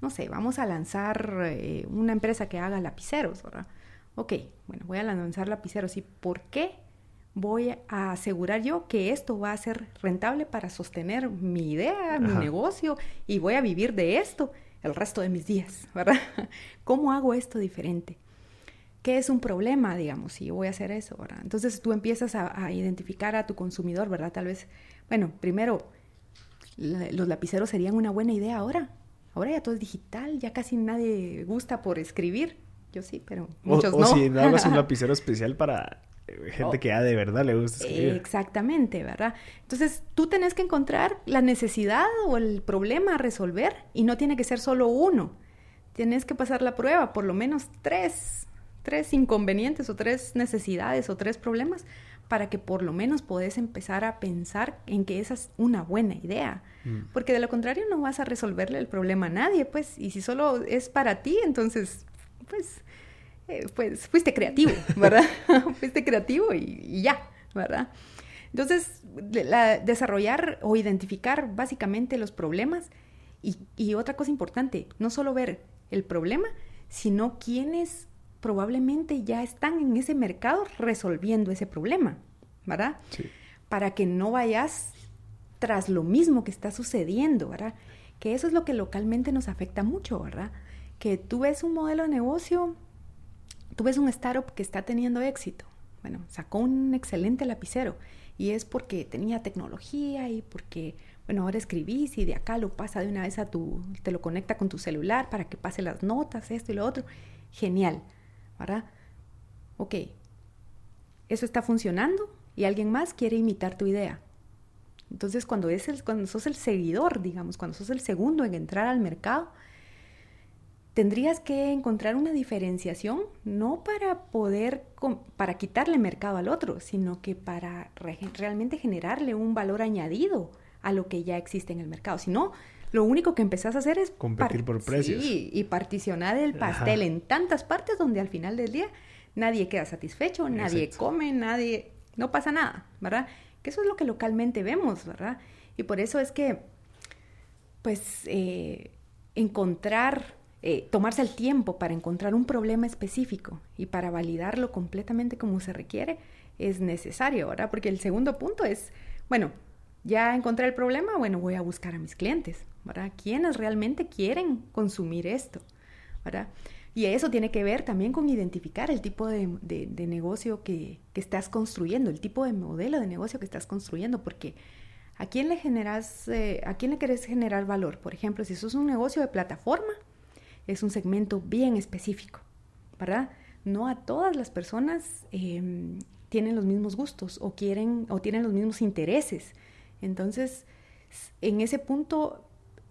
no sé, vamos a lanzar eh, una empresa que haga lapiceros, ¿verdad? Ok, bueno, voy a lanzar lapiceros. ¿Y por qué voy a asegurar yo que esto va a ser rentable para sostener mi idea, mi negocio y voy a vivir de esto el resto de mis días, [laughs] ¿verdad? ¿Cómo hago esto diferente? ¿Qué es un problema, digamos, si yo voy a hacer eso, ¿verdad? Entonces tú empiezas a, a identificar a tu consumidor, ¿verdad? Tal vez bueno, primero, los lapiceros serían una buena idea ahora. Ahora ya todo es digital, ya casi nadie gusta por escribir. Yo sí, pero muchos o, no. O si hagas un [laughs] lapicero especial para eh, gente que ya de verdad le gusta escribir. Exactamente, ¿verdad? Entonces, tú tenés que encontrar la necesidad o el problema a resolver y no tiene que ser solo uno. Tienes que pasar la prueba, por lo menos tres, tres inconvenientes o tres necesidades o tres problemas para que por lo menos podés empezar a pensar en que esa es una buena idea. Mm. Porque de lo contrario no vas a resolverle el problema a nadie, pues, y si solo es para ti, entonces, pues, eh, pues fuiste creativo, [laughs] ¿verdad? [laughs] fuiste creativo y, ya, ¿verdad? Entonces, desarrollar o identificar básicamente los problemas y, y otra cosa importante, no solo ver el problema, sino quiénes probablemente ya están en ese mercado resolviendo ese problema, ¿verdad? Sí. Para que no vayas tras lo mismo que está sucediendo, ¿verdad? Que eso es lo que localmente nos afecta mucho, ¿verdad? Que tú ves un modelo de negocio, tú ves un startup que está teniendo éxito. Bueno, sacó un excelente lapicero y es porque tenía tecnología y porque, bueno, ahora escribís y de acá lo pasa de una vez a tu, te lo conecta con tu celular para que pase las notas, esto y lo otro. Genial. ¿Verdad? Ok, eso está funcionando y alguien más quiere imitar tu idea. Entonces, cuando, es el, cuando sos el seguidor, digamos, cuando sos el segundo en entrar al mercado, tendrías que encontrar una diferenciación, no para poder, para quitarle mercado al otro, sino que para realmente generarle un valor añadido a lo que ya existe en el mercado. Si no, lo único que empezás a hacer es... Competir por precios. Sí, y particionar el pastel en tantas partes donde al final del día nadie queda satisfecho, nadie come, nadie... No pasa nada, ¿verdad? Que eso es lo que localmente vemos, ¿verdad? Y por eso es que, pues, eh, encontrar, eh, tomarse el tiempo para encontrar un problema específico y para validarlo completamente como se requiere es necesario, ¿verdad? Porque el segundo punto es, bueno, ya encontré el problema, bueno, voy a buscar a mis clientes. ¿Verdad? ¿Quiénes realmente quieren consumir esto? ¿verdad? Y eso tiene que ver también con identificar el tipo de, negocio que, estás construyendo, el tipo de modelo de negocio que estás construyendo, porque ¿a quién le generas, eh, a quién le querés generar valor? Por ejemplo, si sos un negocio de plataforma, es un segmento bien específico, ¿verdad? No a todas las personas em, tienen los mismos gustos o quieren o tienen los mismos intereses. Entonces, en ese punto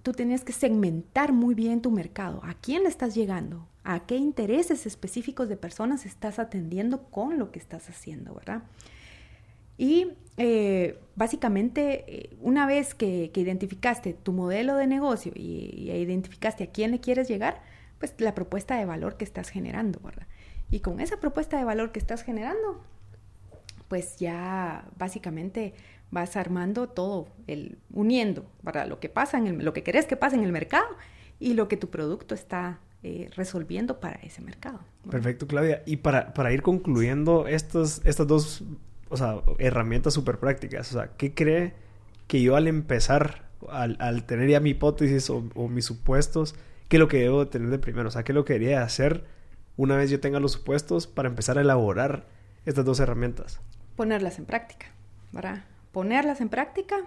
tú tenías que segmentar muy bien tu mercado. ¿A quién le estás llegando? ¿A qué intereses específicos de personas estás atendiendo con lo que estás haciendo, verdad? Y eh, básicamente, eh, una vez que, identificaste tu modelo de negocio y, identificaste a quién le quieres llegar, pues la propuesta de valor que estás generando, ¿verdad? Y con esa propuesta de valor que estás generando, pues ya básicamente vas armando todo, el, uniendo, ¿verdad? Lo que pasa en el, lo que querés que pase en el mercado y lo que tu producto está eh, resolviendo para ese mercado. Perfecto, Claudia. Y para, para ir concluyendo estos, estas dos o sea, herramientas súper prácticas. O sea, ¿qué cree que yo al empezar, al, tener ya mi hipótesis o, mis supuestos, qué es lo que debo tener de primero? O sea, ¿qué es lo que debería hacer una vez yo tenga los supuestos para empezar a elaborar estas dos herramientas? Ponerlas en práctica, ¿verdad? Ponerlas en práctica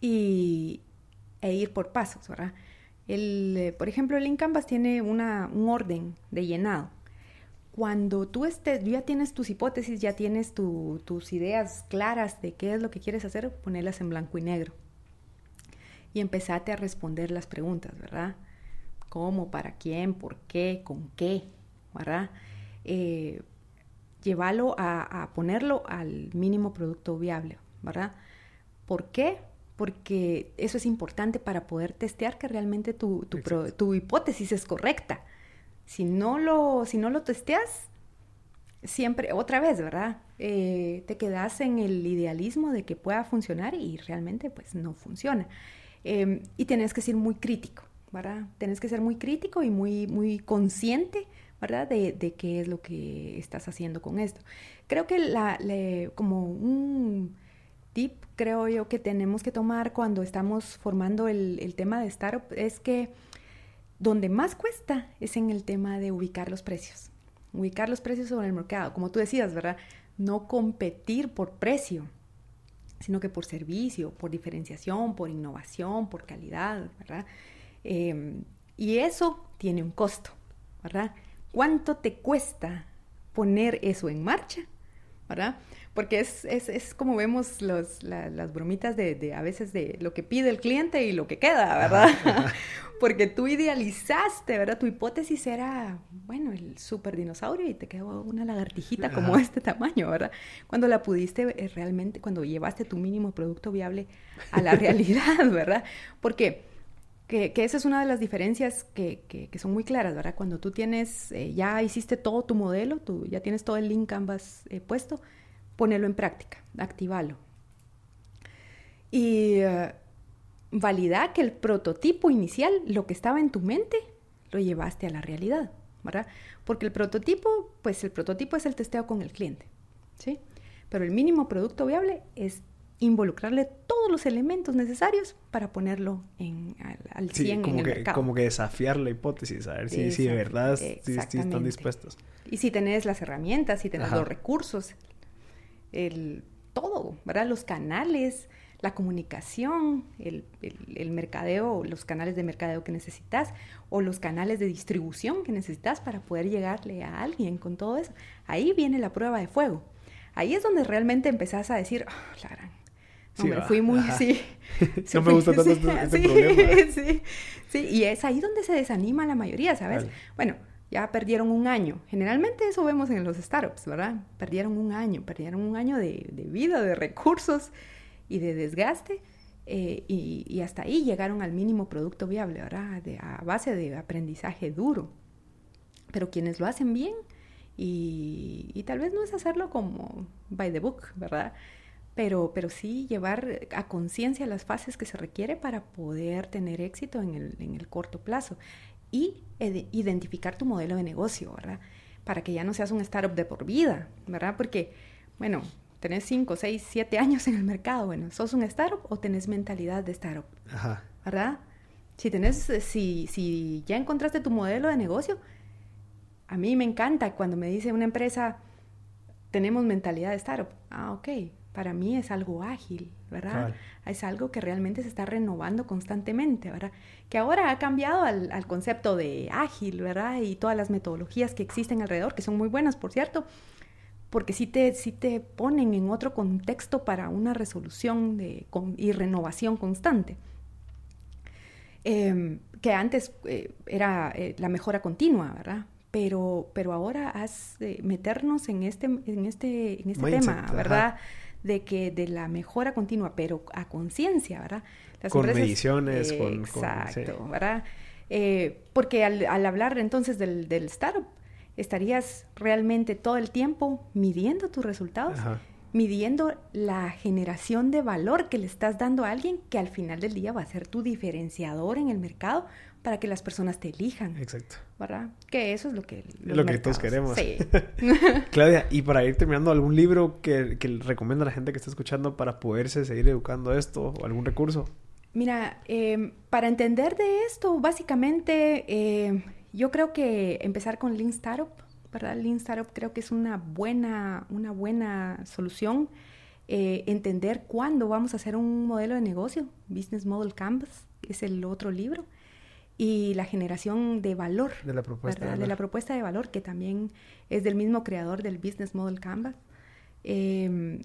y, e ir por pasos, ¿verdad? El, eh, por ejemplo, el Canvas tiene una, un orden de llenado cuando tú estés, ya tienes tus hipótesis, ya tienes tus ideas claras de qué es lo que quieres hacer, ponerlas en blanco y negro. Y empezate a responder las preguntas, ¿verdad? ¿Cómo? ¿Para quién? ¿Por qué? ¿Con qué? ¿Verdad? Eh, llévalo a, ponerlo al mínimo producto viable, ¿verdad? ¿Por qué? Porque eso es importante para poder testear que realmente tu, tu hipótesis es correcta. Si no lo, si no lo testeas, siempre, otra vez, ¿verdad? Eh, te quedas en el idealismo de que pueda funcionar y realmente pues no funciona. Em, y tienes que ser muy crítico, ¿verdad? Tienes que ser muy crítico y muy, muy consciente, ¿verdad? De, de qué es lo que estás haciendo con esto. Creo que la, como un tip, creo yo, que tenemos que tomar cuando estamos formando el, tema de startup es que donde más cuesta es en el tema de ubicar los precios. Ubicar los precios sobre el mercado. Como tú decías, ¿verdad? No competir por precio, sino que por servicio, por diferenciación, por innovación, por calidad, ¿verdad? Em, y eso tiene un costo, ¿verdad? ¿Cuánto te cuesta poner eso en marcha? ¿Verdad? Porque es, es, es como vemos los, las bromitas de, de, a veces de lo que pide el cliente y lo que queda, ¿verdad? [laughs] [laughs] porque tú idealizaste, ¿verdad? Tu hipótesis era, bueno, el super dinosaurio y te quedó una lagartijita como este tamaño, ¿verdad? Cuando la pudiste eh, realmente, cuando llevaste tu mínimo producto viable a la [laughs] realidad, ¿verdad? Porque que, esa es una de las diferencias que, que, son muy claras, ¿verdad? Cuando tú tienes, eh, ya hiciste todo tu modelo, tú ya tienes todo el link Canvas eh, puesto, ponelo en práctica, activalo. Y valida que el prototipo inicial, lo que estaba en tu mente, lo llevaste a la realidad, ¿verdad? Porque el prototipo, pues el prototipo es el testeo con el cliente, ¿sí? Pero el mínimo producto viable es involucrarle todos los elementos necesarios para ponerlo en, al, 100 como en el que, mercado. Como que desafiar la hipótesis, a ver si, si de verdad están dispuestos. Y si tenés las herramientas, si tenés los recursos, el, todo, ¿verdad? Los canales, la comunicación, el, mercadeo, los canales de mercadeo que necesitas o los canales de distribución que necesitas para poder llegarle a alguien con todo eso. Ahí viene la prueba de fuego. Ahí es donde realmente empezás a decir, oh, la gran... Fui muy... Sí, [laughs] no me gusta [laughs] tanto este, este problema. [laughs] Sí, sí, y es ahí donde se desanima la mayoría, ¿sabes? Bueno, ya perdieron un año. Generalmente eso vemos en los startups, ¿verdad? Perdieron un año, perdieron un año de, de vida, de recursos, y de desgaste. Eh, y, hasta ahí llegaron al mínimo producto viable, ¿verdad? De, a base de aprendizaje duro. Pero quienes lo hacen bien, y, tal vez no es hacerlo como by the book, ¿verdad? Pero, pero sí llevar a conciencia las fases que se requiere para poder tener éxito en el, en el corto plazo y identificar tu modelo de negocio, ¿verdad? Para que ya no seas un startup de por vida, ¿verdad? Porque, bueno, tenés 5, 6, 7 años en el mercado, bueno, ¿sos un startup o tenés mentalidad de startup? Ajá. ¿Verdad? Si tenés, eh, si, si ya encontraste tu modelo de negocio, a mí me encanta cuando me dice una empresa, tenemos mentalidad de startup. Ah, ok, para mí es algo ágil, ¿verdad? Es algo que realmente se está renovando constantemente, ¿verdad? Que ahora ha cambiado al, al, concepto de ágil, ¿verdad? Y todas las metodologías que existen alrededor, que son muy buenas, por cierto, porque sí te, te ponen en otro contexto para una resolución de, y renovación constante. Em, que antes eh, era eh, la mejora continua, ¿verdad? Pero, pero ahora has de meternos en este, en este, en este tema, ¿verdad? De que de la mejora continua, pero a conciencia, ¿verdad? Las con mediciones, con... Exacto, ¿verdad? Eh, porque al, hablar entonces del, del startup, estarías realmente todo el tiempo midiendo tus resultados, midiendo la generación de valor que le estás dando a alguien que al final del día va a ser tu diferenciador en el mercado para que las personas te elijan. Exacto. ¿Verdad? Que eso es lo que... Lo que todos queremos. Sí. [laughs] [laughs] Claudia, y para ir terminando, ¿algún libro que, que recomienda a la gente que está escuchando para poderse seguir educando esto o algún recurso? Mira, em, para entender de esto, básicamente, em, yo creo que empezar con Lean Startup, ¿verdad? Lean Startup creo que es una buena, una buena solución. Eh, entender cuándo vamos a hacer un modelo de negocio, Business Model Canvas, es el otro libro, y la generación de valor. De la propuesta de valor. De la propuesta de valor, que también es del mismo creador del Business Model Canvas. Em,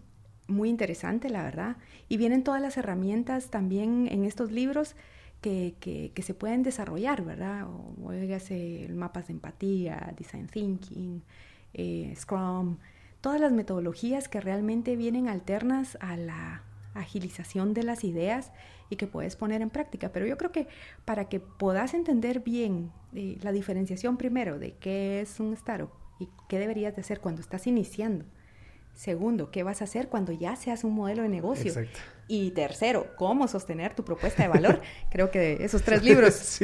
muy interesante, la verdad. Y vienen todas las herramientas también en estos libros que, que, se pueden desarrollar, ¿verdad? O, el mapas de empatía, design thinking, eh, Scrum, todas las metodologías que realmente vienen alternas a la agilización de las ideas y que puedes poner en práctica. Pero yo creo que para que puedas entender bien eh, la diferenciación primero de qué es un startup y qué deberías de hacer cuando estás iniciando, Segundo, ¿qué vas a hacer cuando ya seas un modelo de negocio? Exacto. Y tercero, ¿cómo sostener tu propuesta de valor? [laughs] creo que esos tres libros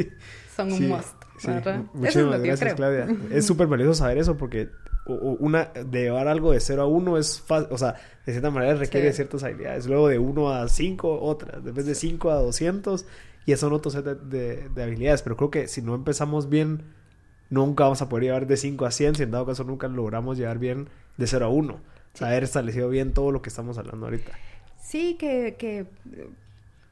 son un must. Muchísimas gracias, Claudia. Es [laughs] súper valioso saber eso porque una de llevar algo de 0 a 1 es fácil, o sea, de cierta manera requiere ciertas habilidades. Luego de 1 a 5, otras. Después de 5 a 200, y son otros set de, de, habilidades. Pero creo que si no empezamos bien, nunca vamos a poder llevar de 5 a 100. Si en dado caso nunca logramos llevar bien de 0 a 1 haber establecido bien todo lo que estamos hablando ahorita. Sí, que, que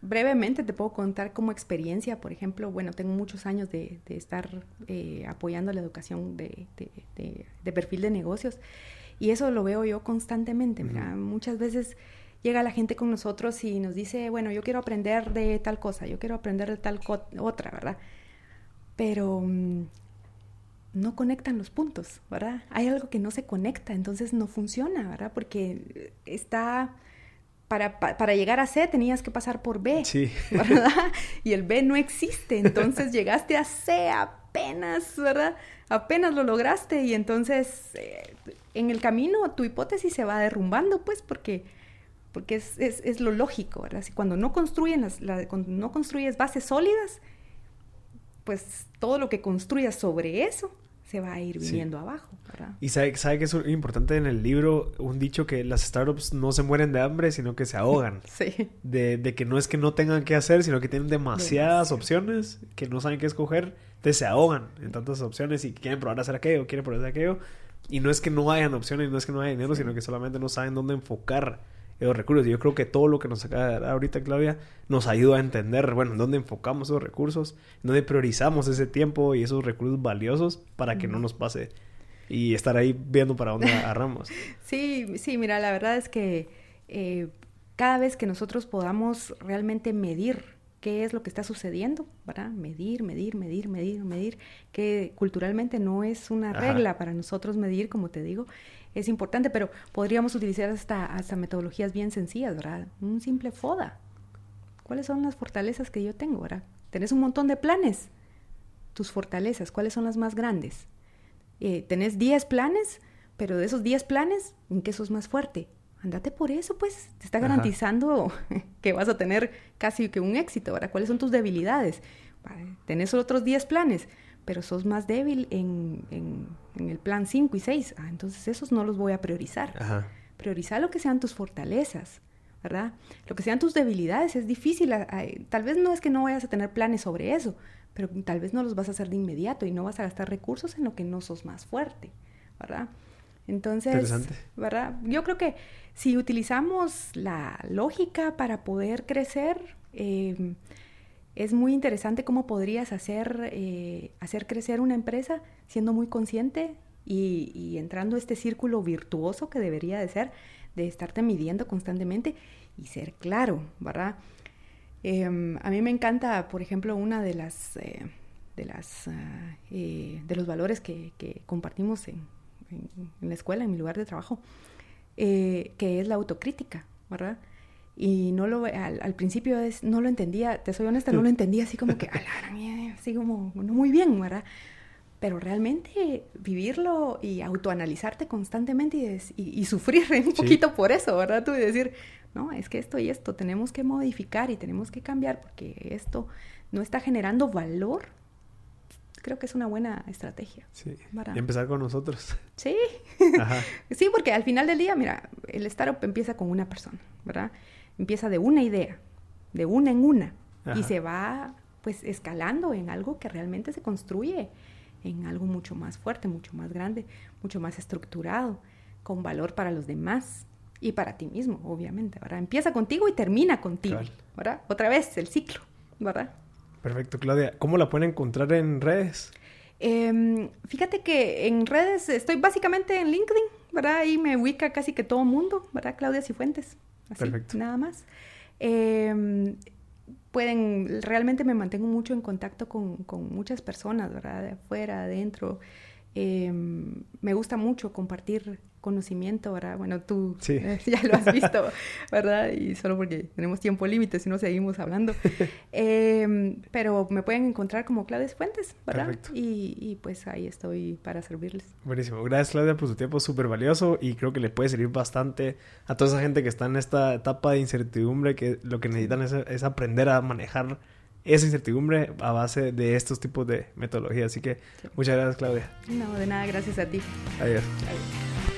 brevemente te puedo contar como experiencia, por ejemplo, bueno, tengo muchos años de, de estar eh, apoyando la educación de, de, perfil de negocios y eso lo veo yo constantemente. Muchas veces llega la gente con nosotros y nos dice, bueno, yo quiero aprender de tal cosa, yo quiero aprender de tal otra, ¿verdad? Pero mm, no conectan los puntos, ¿verdad? Hay algo que no se conecta, entonces no funciona, ¿verdad? Porque está... Para, para, llegar a C tenías que pasar por B, sí. [laughs] ¿verdad? Y el B no existe, entonces [laughs] llegaste a C apenas, ¿verdad? Apenas lo lograste y entonces eh, en el camino tu hipótesis se va derrumbando, pues, porque, porque es, es, es lo lógico, ¿verdad? Si cuando no, construyen las, cuando no construyes bases sólidas, pues todo lo que construyas sobre eso se va a ir viniendo abajo. ¿verdad? Y sabe, sabe, que es importante en el libro un dicho que las startups no se mueren de hambre, sino que se ahogan. [laughs] sí. De, de, que no es que no tengan que hacer, sino que tienen demasiadas opciones, que no saben qué escoger, entonces se ahogan en tantas opciones y quieren probar a hacer aquello, quieren probar a hacer aquello. Y no es que no hayan opciones, no es que no haya dinero, sino que solamente no saben dónde enfocar esos recursos. Y yo creo que todo lo que nos acaba de dar ahorita Claudia nos ayuda a entender, bueno, en dónde enfocamos esos recursos, en dónde priorizamos ese tiempo y esos recursos valiosos para que no nos pase y estar ahí viendo para dónde [laughs] agarramos. sí, sí, mira, la verdad es que eh, cada vez que nosotros podamos realmente medir qué es lo que está sucediendo, ¿verdad? Medir, medir, medir, medir, medir, que culturalmente no es una regla para nosotros medir, como te digo, es importante, pero podríamos utilizar hasta, hasta metodologías bien sencillas, ¿verdad? Un simple FODA. ¿Cuáles son las fortalezas que yo tengo, verdad? Tenés un montón de planes. Tus fortalezas, ¿cuáles son las más grandes? Eh, tenés 10 planes, pero de esos 10 planes, ¿en qué sos más fuerte? Andate por eso, pues te está garantizando [laughs] que vas a tener casi que un éxito, ¿verdad? ¿Cuáles son tus debilidades? Tenés otros 10 planes, pero sos más débil en, en, el plan 5 y 6. Ah, entonces esos no los voy a priorizar. Ajá. Priorizar lo que sean tus fortalezas, ¿verdad? Lo que sean tus debilidades es difícil. tal vez no es que no vayas a tener planes sobre eso, pero tal vez no los vas a hacer de inmediato y no vas a gastar recursos en lo que no sos más fuerte, ¿verdad? Entonces, ¿verdad? Yo creo que si utilizamos la lógica para poder crecer, eh, es muy interesante cómo podrías hacer, eh, hacer crecer una empresa siendo muy consciente y, entrando a este círculo virtuoso que debería de ser, de estarte midiendo constantemente y ser claro, ¿verdad? Em, a mí me encanta, por ejemplo, una de las, eh, de, las eh, de los valores que, compartimos en, en, la escuela, en mi lugar de trabajo, que es la autocrítica, ¿verdad? Y no lo, al, al principio es, no lo entendía, te soy honesta, no lo entendía así como que, [laughs] así como, no muy bien, ¿verdad? Pero realmente vivirlo y autoanalizarte constantemente y, des- y- y sufrir [laughs] un Sí. poquito por eso, ¿verdad? Tú y decir, no, es que esto y esto tenemos que modificar y tenemos que cambiar porque esto no está generando valor. Creo que es una buena estrategia. Sí. ¿verdad? Y empezar con nosotros. [laughs] Sí, Ajá. Sí, porque al final del día, mira, el startup empieza con una persona, ¿verdad? Empieza de una idea, de una en una, Ajá. y se va pues escalando en algo que realmente se construye en algo mucho más fuerte, mucho más grande, mucho más estructurado, con valor para los demás y para ti mismo, obviamente, ¿verdad? Empieza contigo y termina contigo, Cabal. ¿verdad? Otra vez el ciclo, ¿verdad? Perfecto, Claudia. ¿Cómo la pueden encontrar en redes? Em, fíjate que en redes estoy básicamente en LinkedIn, ¿verdad? Ahí me ubica casi que todo mundo, ¿verdad? Claudia Cifuentes. Así, Perfecto. Nada más. Em, pueden, realmente me mantengo mucho en contacto con, con muchas personas, ¿verdad? De afuera, adentro. Em, me gusta mucho compartir conocimiento, ¿verdad? Bueno, tú Sí. eh, [laughs] ya lo has visto, ¿verdad? Y solo porque tenemos tiempo límite, si no seguimos hablando. [laughs] Em, pero me pueden encontrar como Claudia Fuentes, ¿verdad? Perfecto. Y, y pues ahí estoy para servirles. Buenísimo. Gracias, Claudia, por su tiempo súper valioso y creo que le puede servir bastante a toda esa gente que está en esta etapa de incertidumbre, que lo que necesitan es, es aprender a manejar esa incertidumbre a base de estos tipos de metodologías. Así que Sí. muchas gracias, Claudia. No, de nada, gracias a ti. Adiós. Adiós.